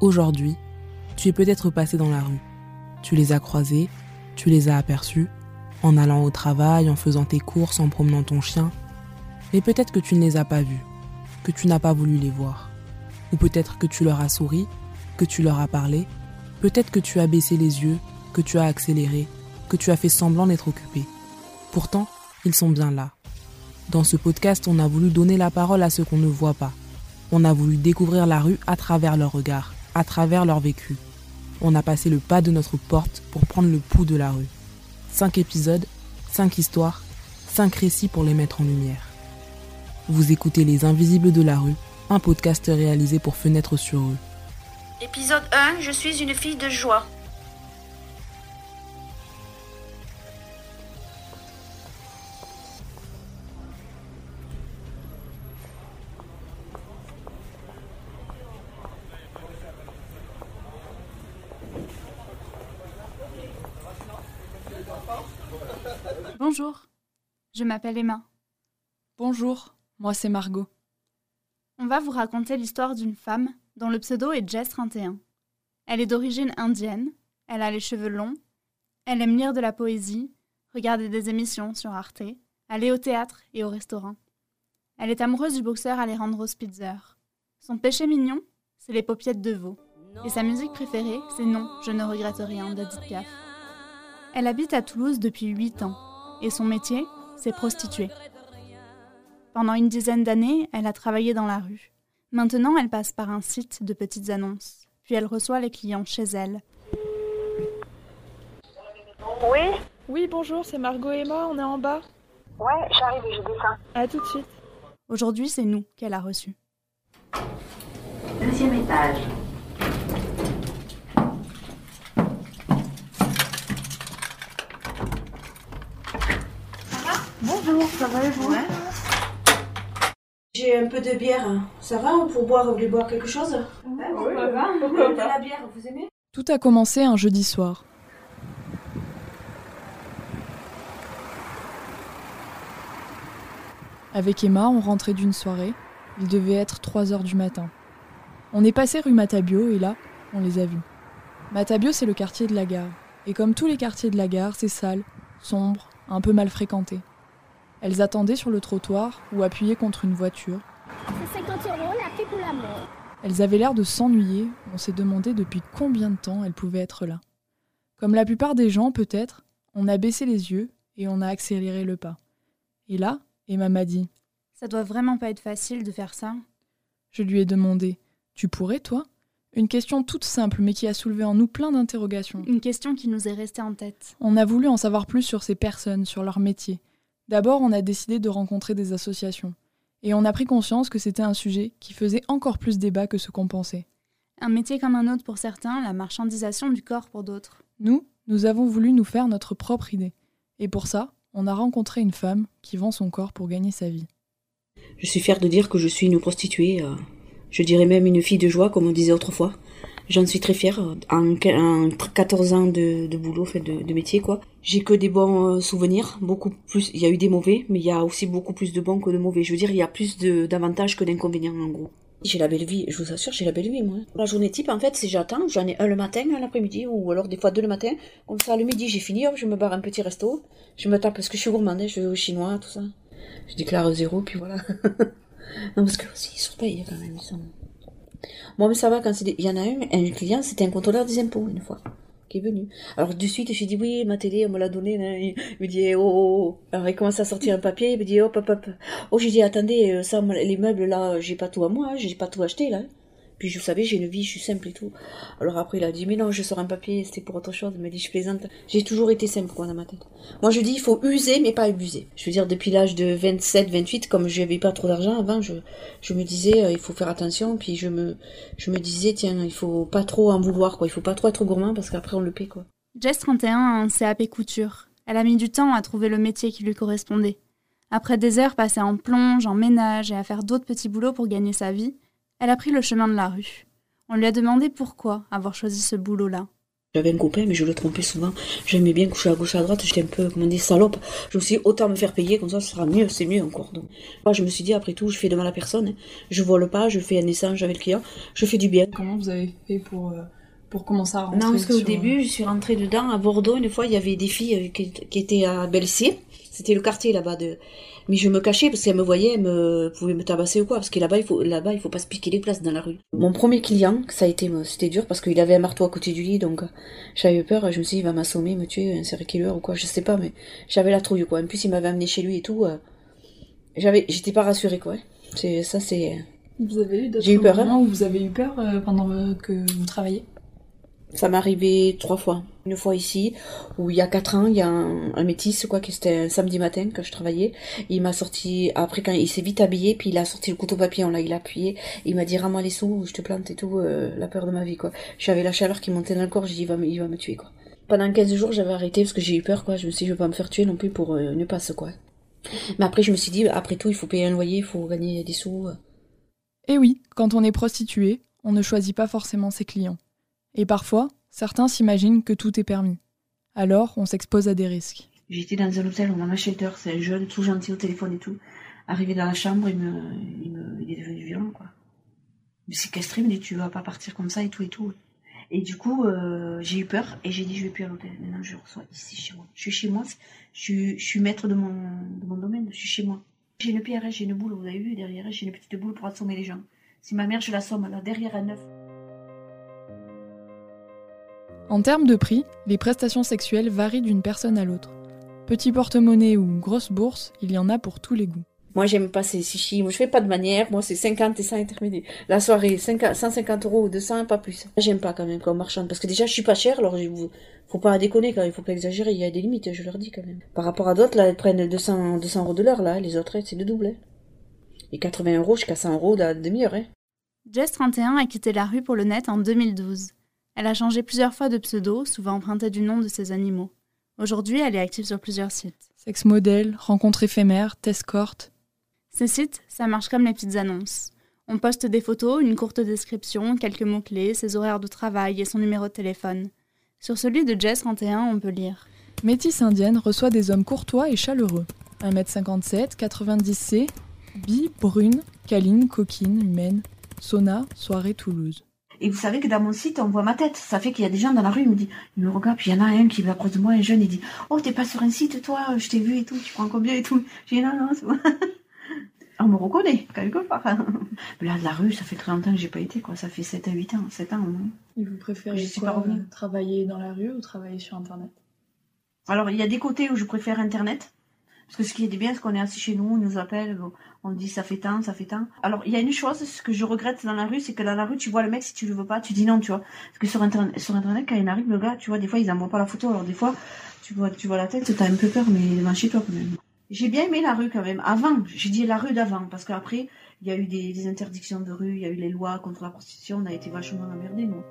Aujourd'hui, tu es peut-être passé dans la rue. Tu les as croisés, tu les as aperçus, en allant au travail, en faisant tes courses, en promenant ton chien. Mais peut-être que tu ne les as pas vus, que tu n'as pas voulu les voir. Ou peut-être que tu leur as souri, que tu leur as parlé, peut-être que tu as baissé les yeux, que tu as accéléré, que tu as fait semblant d'être occupé. Pourtant, ils sont bien là. Dans ce podcast, on a voulu donner la parole à ceux qu'on ne voit pas. On a voulu découvrir la rue à travers leurs regards, à travers leur vécu. On a passé le pas de notre porte pour prendre le pouls de la rue. Cinq épisodes, cinq histoires, cinq récits pour les mettre en lumière. Vous écoutez Les Invisibles de la rue, un podcast réalisé pour Fenêtre sur eux. Épisode 1 Je suis une fille de joie. Bonjour, je m'appelle Emma. Bonjour, moi c'est Margot. On va vous raconter l'histoire d'une femme dont le pseudo est Jess 31. Elle est d'origine indienne, elle a les cheveux longs, elle aime lire de la poésie, regarder des émissions sur Arte, aller au théâtre et au restaurant. Elle est amoureuse du boxeur Alejandro Spitzer. Son péché mignon, c'est les paupiettes de veau. Et sa musique préférée, c'est Non, je ne regrette rien d'Edith Piaf. Elle habite à Toulouse depuis 8 ans et son métier, c'est prostituée. Pendant une dizaine d'années, elle a travaillé dans la rue. Maintenant, elle passe par un site de petites annonces, puis elle reçoit les clients chez elle. Oui Oui, bonjour, c'est Margot et Emma, on est en bas. Ouais, j'arrive et je descends. À tout de suite. Aujourd'hui, c'est nous qu'elle a reçus. Deuxième étage. Bonjour, ça va vous J'ai un peu de bière. Ça va pour boire Vous voulez boire quelque chose Oui, Pourquoi De la bière, vous aimez Tout a commencé un jeudi soir. Avec Emma, on rentrait d'une soirée. Il devait être 3 heures du matin. On est passé rue Matabio et là, on les a vus. Matabio, c'est le quartier de la gare. Et comme tous les quartiers de la gare, c'est sale, sombre, un peu mal fréquenté. Elles attendaient sur le trottoir ou appuyées contre une voiture. C'est 50 euros la pipe ou la mort. Elles avaient l'air de s'ennuyer, on s'est demandé depuis combien de temps elles pouvaient être là. Comme la plupart des gens, peut-être, on a baissé les yeux et on a accéléré le pas. Et là, Emma m'a dit Ça doit vraiment pas être facile de faire ça. Je lui ai demandé Tu pourrais, toi? Une question toute simple mais qui a soulevé en nous plein d'interrogations. Une question qui nous est restée en tête. On a voulu en savoir plus sur ces personnes, sur leur métier. D'abord, on a décidé de rencontrer des associations. Et on a pris conscience que c'était un sujet qui faisait encore plus débat que ce qu'on pensait. Un métier comme un autre pour certains, la marchandisation du corps pour d'autres. Nous, nous avons voulu nous faire notre propre idée. Et pour ça, on a rencontré une femme qui vend son corps pour gagner sa vie. Je suis fière de dire que je suis une prostituée, euh, je dirais même une fille de joie, comme on disait autrefois. J'en suis très fière. En, en 14 ans de, de boulot, fait de, métier, quoi. J'ai que des bons euh, souvenirs, beaucoup plus. Il y a eu des mauvais, mais il y a aussi beaucoup plus de bons que de mauvais. Je veux dire, il y a plus d'avantages que d'inconvénients, en gros. J'ai la belle vie, je vous assure, j'ai la belle vie, moi. La journée type, en fait, c'est j'attends, j'en ai un le matin, un l'après-midi, ou alors des fois deux le matin. Comme ça, le midi, j'ai fini, hop, je me barre un petit resto. Je me tape, parce que je suis gourmande, hein, je vais au chinois, tout ça. Je déclare zéro, puis voilà. non, parce que aussi, ils sont payés quand même, ils sont... Mais ça va, quand il y en a un, un client, c'était un contrôleur des impôts, une fois, qui est venu. Alors, de suite, j'ai dit, oui, ma télé, on me l'a donné, hein. il me dit, oh, oh, oh. Alors, il commence à sortir un papier, il me dit, hop, hop, hop. Oh, j'ai dit, attendez, euh, ça, moi, les meubles, là, j'ai pas tout à moi, hein, j'ai pas tout acheté, là. Puis, je savais, j'ai une vie, je suis simple et tout. Alors, après, il a dit, mais non, je sors un papier, c'était pour autre chose. Il m'a dit, je plaisante. J'ai toujours été simple, quoi, dans ma tête. Moi, je dis, il faut user, mais pas abuser. Je veux dire, depuis l'âge de 27, 28, comme je n'avais pas trop d'argent avant, je, je me disais, euh, il faut faire attention, puis je me, je me disais, tiens, il faut pas trop en vouloir, quoi. Il faut pas trop être gourmand parce qu'après, on le paie, quoi. Jess 31 a un CAP couture. Elle a mis du temps à trouver le métier qui lui correspondait. Après des heures passées en plonge, en ménage et à faire d'autres petits boulots pour gagner sa vie, elle a pris le chemin de la rue. On lui a demandé pourquoi avoir choisi ce boulot-là. J'avais un copain, mais je le trompais souvent. J'aimais bien coucher à gauche à droite. J'étais un peu, comment on dit, salope. Je me suis dit, autant me faire payer, comme ça, ce sera mieux, c'est mieux encore. Donc, moi, je me suis dit, après tout, je fais de mal à personne. Je vole pas, je fais un échange avec le client. Je fais du bien. Comment vous avez fait pour, euh, pour commencer à rentrer Non, parce qu'au sur- début, je suis rentrée dedans. À Bordeaux, une fois, il y avait des filles euh, qui, qui étaient à Belsier. C'était le quartier là-bas de. Mais je me cachais parce qu'elles me voyaient, elles me pouvaient me tabasser ou quoi. Parce que là-bas, il faut, là-bas, il faut pas se piquer les places dans la rue. Mon premier client, ça a été, c'était dur parce qu'il avait un marteau à côté du lit, donc j'avais peur. Je me suis dit, il va m'assommer, me tuer, un serial killer ou quoi. Je sais pas, mais j'avais la trouille quoi. En plus, il m'avait amené chez lui et tout. euh, J'avais, j'étais pas rassurée quoi. C'est ça, c'est. Vous avez eu d'autres J'ai eu peur, hein. moments où vous avez eu peur euh, pendant euh, que vous travaillez? Ça m'est arrivé trois fois. Une fois ici, où il y a quatre ans, il y a un, métis, quoi, que c'était un samedi matin quand je travaillais. Il m'a sorti, après quand il s'est vite habillé, puis il a sorti le couteau papier, on l'a, il a appuyé. Il m'a dit, rends-moi les sous, je te plante et tout, euh, la peur de ma vie, quoi. J'avais la chaleur qui montait dans le corps, j'ai dit, il va, il va me tuer, quoi. Pendant 15 jours, j'avais arrêté parce que j'ai eu peur, quoi. Je me suis dit, je vais pas me faire tuer non plus pour euh, une passe, quoi. Mais après, je me suis dit, après tout, il faut payer un loyer, il faut gagner des sous. Et oui, quand on est prostituée, on ne choisit pas forcément ses clients. Et parfois, certains s'imaginent que tout est permis. Alors, on s'expose à des risques. J'étais dans un hôtel, on a un shelter, c'est un jeune, tout gentil au téléphone et tout. Arrivé dans la chambre, il me, il me, est devenu violent, quoi. Il me séquestré, il me dit, tu vas pas partir comme ça et tout et tout. Et du coup, euh, j'ai eu peur et j'ai dit, je vais plus à l'hôtel. Maintenant, je reçois ici, chez moi. Je suis chez moi, je suis, maître de mon, de mon domaine, je suis chez moi. J'ai une PRS, j'ai une boule, vous avez vu, derrière j'ai une petite boule pour assommer les gens. Si ma mère, je l'assomme, là, derrière un œuf. En termes de prix, les prestations sexuelles varient d'une personne à l'autre. Petit porte-monnaie ou grosse bourse, il y en a pour tous les goûts. Moi, j'aime pas ces chichis. Moi, je fais pas de manière. Moi, c'est 50 et 100 intermédiaires. La soirée, 50 150 euros ou 200, pas plus. J'aime pas quand même comme marchande. Parce que déjà, je suis pas chère, alors je vous- faut pas déconner quand il faut pas exagérer. Il y a des limites, je leur dis quand même. Par rapport à d'autres, là, elles prennent 200, 200 euros de l'heure, là. Les autres, c'est le double. hein. Et 80 euros jusqu'à 100 euros la demi-heure, hein. Jess 31 a quitté la rue pour le net en 2012. Elle a changé plusieurs fois de pseudo, souvent emprunté du nom de ses animaux. Aujourd'hui, elle est active sur plusieurs sites. Sexe modèle, rencontre éphémère, escort. Ces sites, ça marche comme les petites annonces. On poste des photos, une courte description, quelques mots-clés, ses horaires de travail et son numéro de téléphone. Sur celui de Jess 31, on peut lire Métis indienne reçoit des hommes courtois et chaleureux. 1m57, 90C, bi, brune, câline, coquine, humaine. Sauna, soirée Toulouse. Et vous savez que dans mon site, on voit ma tête. Ça fait qu'il y a des gens dans la rue, ils me disent, ils me regardent, puis il y en a un qui m'approche de moi, un jeune, il dit, oh, t'es pas sur un site, toi, je t'ai vu et tout, tu prends combien et tout. J'ai dit, non, non, c'est bon. On me reconnaît, quelque part. Mais là, de la rue, ça fait très longtemps que j'ai pas été, quoi. Ça fait 7 à 8 ans, 7 ans. au moins. Et vous préférez Je suis pas revenue. travailler dans la rue ou travailler sur Internet? Alors, il y a des côtés où je préfère Internet. Parce que ce qui est bien, c'est qu'on est assis chez nous, on nous appelle, on dit ça fait tant, ça fait tant. Alors, il y a une chose, ce que je regrette dans la rue, c'est que dans la rue, tu vois le mec, si tu le veux pas, tu dis non, tu vois. Parce que sur Internet, sur Internet quand il arrive, le gars, tu vois, des fois, ils envoient pas la photo. Alors, des fois, tu vois, tu vois la tête, t'as un peu peur, mais devant chez toi, quand même. J'ai bien aimé la rue, quand même. Avant, j'ai dit la rue d'avant, parce qu'après, il y a eu des, des interdictions de rue, il y a eu les lois contre la prostitution, on a été vachement emmerdés, nous.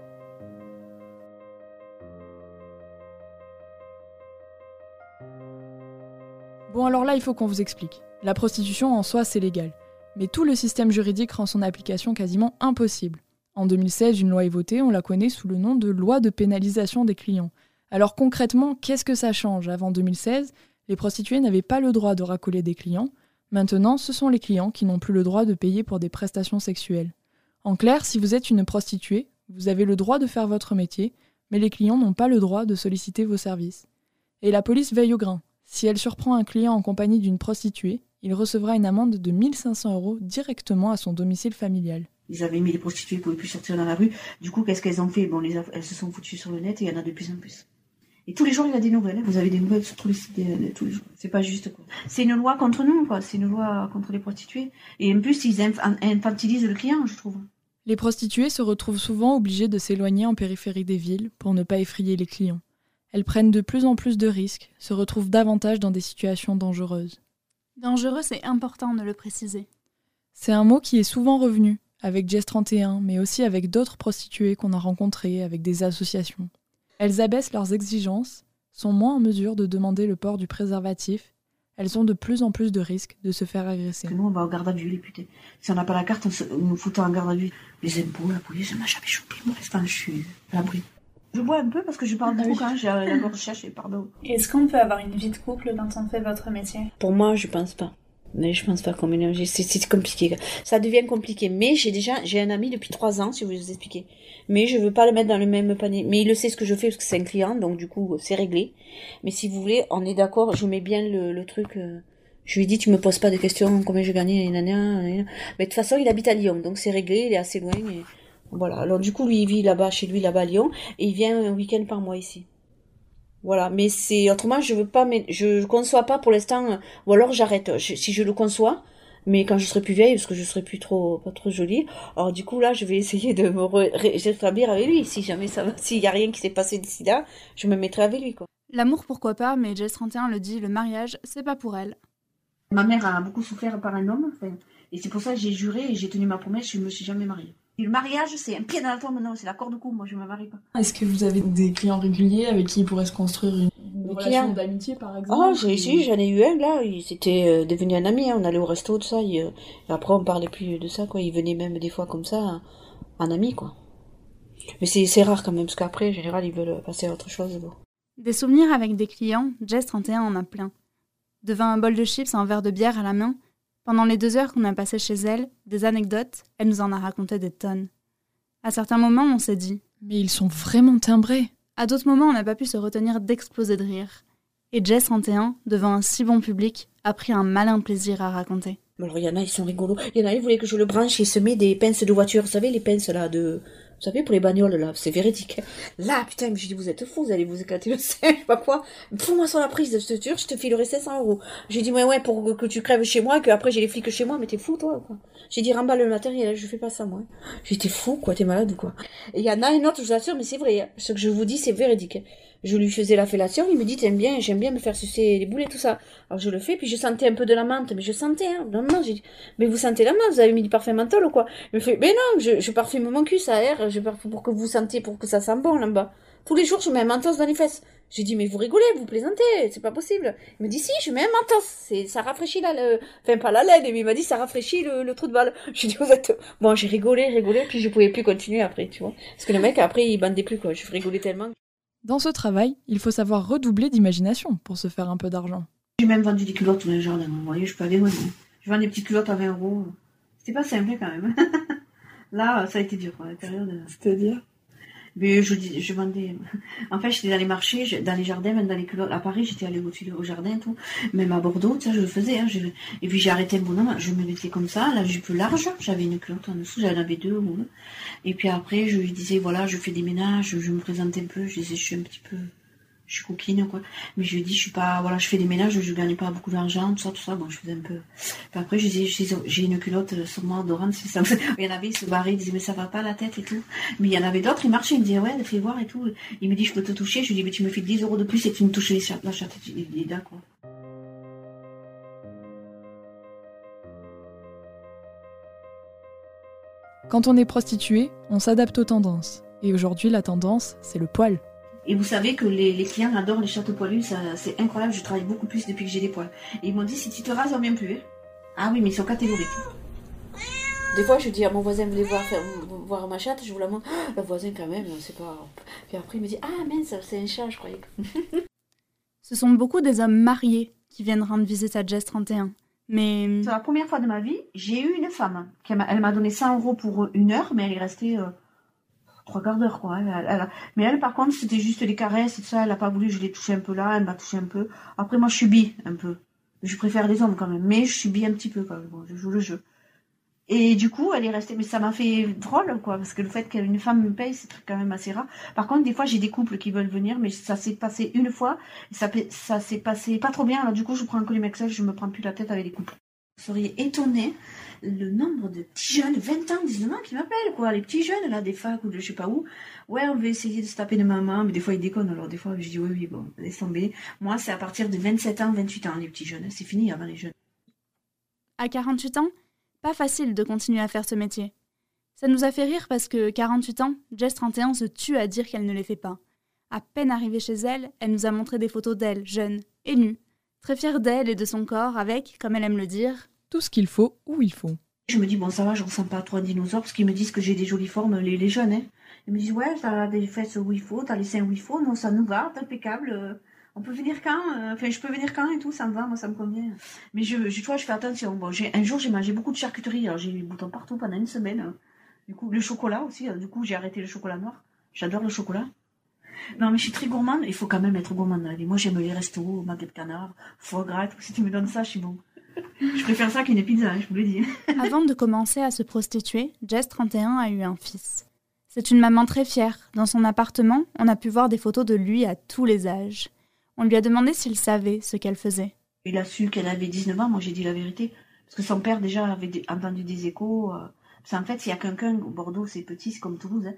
Bon alors là, il faut qu'on vous explique. La prostitution en soi, c'est légal. Mais tout le système juridique rend son application quasiment impossible. En 2016, une loi est votée, on la connaît sous le nom de loi de pénalisation des clients. Alors concrètement, qu'est-ce que ça change? Avant 2016, les prostituées n'avaient pas le droit de racoler des clients. Maintenant, ce sont les clients qui n'ont plus le droit de payer pour des prestations sexuelles. En clair, si vous êtes une prostituée, vous avez le droit de faire votre métier, mais les clients n'ont pas le droit de solliciter vos services. Et la police veille au grain. Si elle surprend un client en compagnie d'une prostituée, il recevra une amende de 1500 euros directement à son domicile familial. Ils avaient mis les prostituées, ils pouvaient plus sortir dans la rue. Du coup, qu'est-ce qu'elles ont fait? Bon, les elles se sont foutues sur le net et il y en a de plus en plus. Et tous les jours, il y a des nouvelles. hein. Vous avez des nouvelles sur tous les sites de- tous les jours. C'est pas juste, quoi. C'est une loi contre nous, quoi. C'est une loi contre les prostituées. Et en plus, ils inf- infantilisent le client, je trouve. Les prostituées se retrouvent souvent obligées de s'éloigner en périphérie des villes pour ne pas effrayer les clients. Elles prennent de plus en plus de risques, se retrouvent davantage dans des situations dangereuses. Dangereux, c'est important de le préciser. C'est un mot qui est souvent revenu, avec Jess 31, mais aussi avec d'autres prostituées qu'on a rencontrées, avec des associations. Elles abaissent leurs exigences, sont moins en mesure de demander le port du préservatif, elles ont de plus en plus de risques de se faire agresser. Que nous, on va au garde à vue, les putains. Si on n'a pas la carte, on, se, on nous fout en garde à vue. Les impôts, la police, ça m'a jamais chopé. Pour l'instant, je suis à l'abri. Je bois un peu parce que je parle beaucoup quand j'ai la gorge sèche, pardon. Est-ce qu'on peut avoir une vie de couple quand on fait votre métier? Pour moi, je pense pas. Mais je pense pas qu'on mélange. C'est compliqué. Ça devient compliqué. Mais j'ai déjà, j'ai un ami depuis trois ans, si vous vous expliquer. Mais je veux pas le mettre dans le même panier. Mais il le sait ce que je fais parce que c'est un client, donc du coup, c'est réglé. Mais si vous voulez, on est d'accord, je mets bien le, le truc, euh, je lui dis, tu me poses pas de questions, combien je gagne, Mais de toute façon, il habite à Lyon, donc c'est réglé, il est assez loin. Et... Voilà. Alors du coup, lui, il vit là-bas, chez lui, là-bas à Lyon, et il vient un week-end par mois ici. Voilà. Mais c'est autrement, je veux pas, mais je conçois pas pour l'instant. Ou alors j'arrête. si je le conçois, mais quand je serai plus vieille, parce que je serai plus trop, pas trop jolie. Alors du coup là, je vais essayer de me rétablir avec lui. Si jamais ça va, s'il y a rien qui s'est passé d'ici là, je me mettrai avec lui quoi. L'amour pourquoi pas, mais Jess 31 le dit, le mariage c'est pas pour elle. Ma mère a beaucoup souffert par un homme, et c'est pour ça que j'ai juré et j'ai tenu ma promesse, je me suis jamais mariée. Le mariage, c'est un pied dans la tombe, non, c'est la corde de cou, moi je me marie pas. Est-ce que vous avez des clients réguliers avec qui il pourrait se construire une, relation d'amitié par exemple Oh, j'ai, si, j'en ai eu un là, il s'était euh, devenu un ami, hein. on allait au resto, tout ça, et euh, après on parlait plus de ça, quoi, il venait même des fois comme ça, un ami, quoi. Mais c'est, rare quand même, parce qu'après, en général, ils veulent passer à autre chose. Des souvenirs avec des clients, Jess 31 en a plein devant un bol de chips et un verre de bière à la main, pendant les deux heures qu'on a passées chez elle, des anecdotes, elle nous en a raconté des tonnes. À certains moments, on s'est dit Mais ils sont vraiment timbrés À d'autres moments, on n'a pas pu se retenir d'exploser de rire. Et Jess 31, devant un si bon public, a pris un malin plaisir à raconter. Alors, il y en a, ils sont rigolos. Il y en a, ils voulaient que je le branche et se met des pinces de voiture. Vous savez, les pinces là de vous savez, pour les bagnoles, là, c'est véridique. Là, putain, je dis, vous êtes fous, vous allez vous éclater le sein, je sais pas quoi. Fous-moi sur la prise, je te jure, je te filerai 500 euros. J'ai dit, ouais, ouais, pour que tu crèves chez moi, que après j'ai les flics chez moi, mais t'es fou, toi, quoi? J'ai dit, remballe le matériel, je fais pas ça, moi. J'étais fou, quoi, t'es malade ou quoi? Il y en a une autre, je vous assure, mais c'est vrai, hein. ce que je vous dis, c'est véridique je lui faisais la fellation, il me dit t'aimes bien, j'aime bien me faire sucer les boulets, tout ça. Alors je le fais, puis je sentais un peu de la menthe, mais je sentais, hein. Non, non, j'ai dit, mais vous sentez la menthe, vous avez mis du parfum menthol ou quoi? Il me fait, mais non, je, parfume mon cul, ça aère, je parfume pour que vous sentiez, pour que ça sent bon là-bas. Tous les jours, je mets un dans les fesses. J'ai dit, mais vous rigolez, vous plaisantez, c'est pas possible. Il me dit, si, je mets un mentos, ça rafraîchit la, le... enfin, pas la laine, mais il m'a dit, ça rafraîchit le, le trou de balle. J'ai dit, vous êtes, bon, j'ai rigolé, rigolé, puis je pouvais plus continuer après, tu vois. Parce que le mec, après, il bandait plus, quoi. Je rigolais tellement. Dans ce travail, il faut savoir redoubler d'imagination pour se faire un peu d'argent. J'ai même vendu des culottes dans le jardin, vous voyez, je peux aller Je vends des petites culottes à 20 euros. C'était pas simple quand même. Là, ça a été dur, la période. C'est-à-dire? Mais je, je vendais. En fait, j'étais dans les marchés, dans les jardins, même dans les culottes. À Paris, j'étais allée au, au jardin, tout. Même à Bordeaux, ça, je le faisais. Hein, Et puis j'ai arrêté un bonhomme, je me mettais comme ça, la jupe large. J'avais une culotte en dessous, j'en avais deux. Et puis après, je lui disais, voilà, je fais des ménages, je me présentais un peu, je disais, je suis un petit peu je suis coquine quoi. Mais je lui dis je suis pas voilà je fais des ménages je gagne pas beaucoup d'argent tout ça tout ça. Bon je faisais un peu. Puis après j'ai une culotte sur moi dorante si ça il y en avait ils se barraient ils disaient mais ça va pas la tête et tout. Mais il y en avait d'autres ils marchaient ils me disaient ouais fais voir et tout. Il me dit je peux te toucher. Je lui dis mais tu me fais 10 euros de plus et tu me touches la chatte est d'accord Quand on est prostituée, on s'adapte aux tendances. Et aujourd'hui, la tendance, c'est le poil. Et vous savez que les, clients adorent les châteaux poilus, c'est incroyable, je travaille beaucoup plus depuis que j'ai des poils. Et ils m'ont dit, si tu te rases, on vient plus. Hein. Ah oui, mais ils sont catégoriques. Des fois, je dis à mon voisin, voulez voir, voir ma chatte, je vous la montre. Ah, le voisin, quand même, c'est pas. Puis après, il me dit, ah mince, c'est un chat, je croyais. Ce sont beaucoup des hommes mariés qui viennent rendre visite à Jess 31. Mais. C'est la première fois de ma vie, j'ai eu une femme. Elle m'a donné 100 euros pour une heure, mais elle est restée. Euh, trois quarts d'heure, quoi. Mais elle, par contre, c'était juste des caresses et tout ça. Elle a pas voulu, je l'ai touché un peu là, elle m'a touché un peu. Après, moi, je suis bi, un peu. Je préfère les hommes quand même, mais je suis bi un petit peu quand même. je joue le jeu. Et du coup, elle est restée, mais ça m'a fait drôle, quoi, parce que le fait qu'une femme me paye, c'est quand même assez rare. Par contre, des fois, j'ai des couples qui veulent venir, mais ça s'est passé une fois, ça, ça s'est passé pas trop bien, alors du coup, je prends un colimexel, je me prends plus la tête avec les couples. Vous seriez étonné le nombre de petits jeunes, 20 ans, 19 ans, qui m'appellent, quoi. Les petits jeunes, là, des facs ou de je sais pas où. Ouais, on veut essayer de se taper de maman, mais des fois, ils déconnent. Alors, des fois, je dis, oui, oui, bon, laisse tomber. Moi, c'est à partir de 27 ans, 28 ans, les petits jeunes. C'est fini avant les jeunes. À 48 ans, pas facile de continuer à faire ce métier. Ça nous a fait rire parce que 48 ans, Jess 31 se tue à dire qu'elle ne les fait pas. À peine arrivée chez elle, elle nous a montré des photos d'elle, jeune et nue, très fière d'elle et de son corps, avec, comme elle aime le dire, tout ce qu'il faut où il faut. Je me dis, bon, ça va, je ressens pas trop un dinosaure, parce qu'ils me disent que j'ai des jolies formes, les, les jeunes, hein. Il me dit, ouais, t'as des fesses où il faut, t'as les seins où il faut, non, ça nous va, t'es impeccable. euh, On peut venir quand euh, Enfin, je peux venir quand et tout, ça me va, moi, ça me convient. Mais je, je, tu je fais attention. Bon, un jour, j'ai mangé beaucoup de charcuterie, alors j'ai eu des boutons partout pendant une semaine. Du coup, le chocolat aussi, euh, du coup, j'ai arrêté le chocolat noir. J'adore le chocolat. Non, mais je suis très gourmande, il faut quand même être gourmande dans. Moi, j'aime les restos, magret de canard, foie gras. Si tu me donnes ça, je suis bon. Je préfère ça qu'une pizza, hein, je vous le dis. Avant de commencer à se prostituer, Jess 31 a eu un fils. C'est une maman très fière. Dans son appartement, on a pu voir des photos de lui à tous les âges. On lui a demandé s'il savait ce qu'elle faisait. Il a su qu'elle avait 19 ans, moi j'ai dit la vérité. Parce que son père déjà avait entendu des échos. euh, Parce qu'en fait, il y a quelqu'un, Bordeaux c'est petit, c'est comme Toulouse, hein,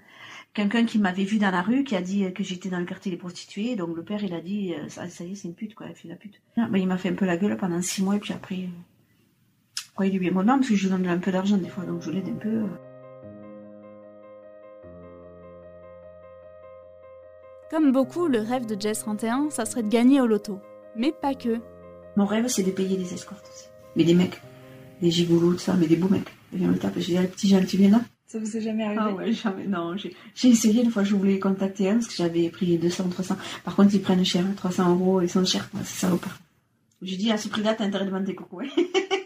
quelqu'un qui m'avait vu dans la rue, qui a dit euh, que j'étais dans le quartier des prostituées. Donc le père, il a dit, euh, ça, ça y est, c'est une pute, quoi, elle fait la pute. Ah, ben, il m'a fait un peu la gueule pendant 6 mois, et puis après, euh, quoi, il est bien moment, parce que je lui donne un peu d'argent des fois, donc je l'aide un peu. euh. Comme beaucoup, le rêve de Jess 31, ça serait de gagner au loto. Mais pas que. Mon rêve, c'est de payer des escortes aussi. Mais des mecs, des gigolos, tout ça, mais des beaux mecs. Ils viennent me taper, j'ai dit, allez, petit, j'ai un petit là. Ça vous est jamais arrivé? Ah ouais, jamais, non. J'ai essayé une fois, je voulais contacter un parce que j'avais pris 200, 300. Par contre, ils prennent cher, 300 euros, ils sont chers, quoi, c'est salopard. J'ai dit, à ce prix-là, t'as intérêt de vendre tes cocos, ouais.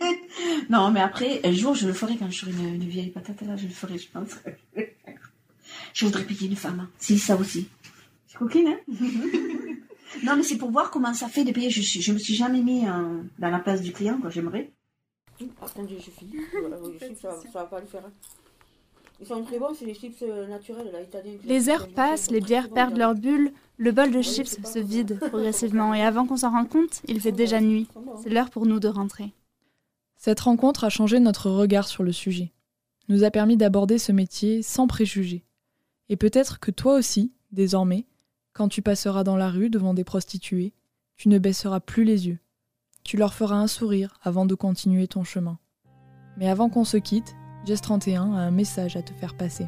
non, mais après, un jour, je le ferai quand je serai une, une vieille patate, là, je le ferai, je pense. je voudrais payer une femme. hein. Si, ça aussi. C'est coquine, hein Non, mais c'est pour voir comment ça fait de payer. Je, je me suis jamais mis euh, dans la place du client, quoi, j'aimerais. Attendez, je finis. Voilà, les chips, ça, ça va pas le faire. hein. Ils sont très bons, c'est les chips euh, naturels, là, italiens. Les heures passent, les bières perdent leur bulle, le bol de chips se vide progressivement et avant qu'on s'en rende compte, il fait déjà nuit. C'est l'heure pour nous de rentrer. Cette rencontre a changé notre regard sur le sujet, nous a permis d'aborder ce métier sans préjugés. Et peut-être que toi aussi, désormais, quand tu passeras dans la rue devant des prostituées, tu ne baisseras plus les yeux. Tu leur feras un sourire avant de continuer ton chemin. Mais avant qu'on se quitte, Jess 31 a un message à te faire passer.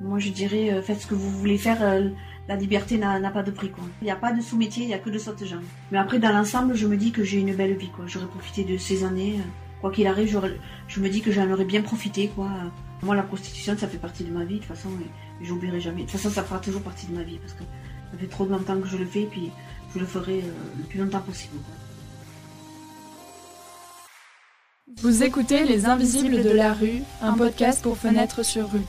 Moi, je dirais, euh, faites ce que vous voulez faire. euh, la liberté n'a pas de prix. Il n'y a pas de sous-métier, il n'y a que de sorte gens. Mais après, dans l'ensemble, je me dis que j'ai une belle vie. J'aurais profité de ces années. euh, Quoi qu'il arrive, je me dis que j'en aurais bien profité, quoi. Moi, la prostitution, ça fait partie de ma vie, de toute façon, et, j'oublierai jamais. De toute façon, ça fera toujours partie de ma vie, parce que ça fait trop longtemps que je le fais, et puis je le ferai le plus longtemps possible. Vous écoutez Les Invisibles de la rue, un podcast pour Fenêtre sur rue.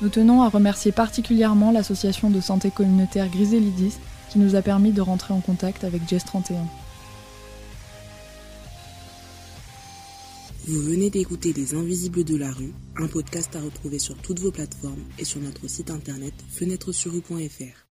Nous tenons à remercier particulièrement l'association de santé communautaire Griselidis qui nous a permis de rentrer en contact avec Jess 31. Vous venez d'écouter Les Invisibles de la rue, un podcast à retrouver sur toutes vos plateformes et sur notre site internet fenêtre-sur-rue.fr.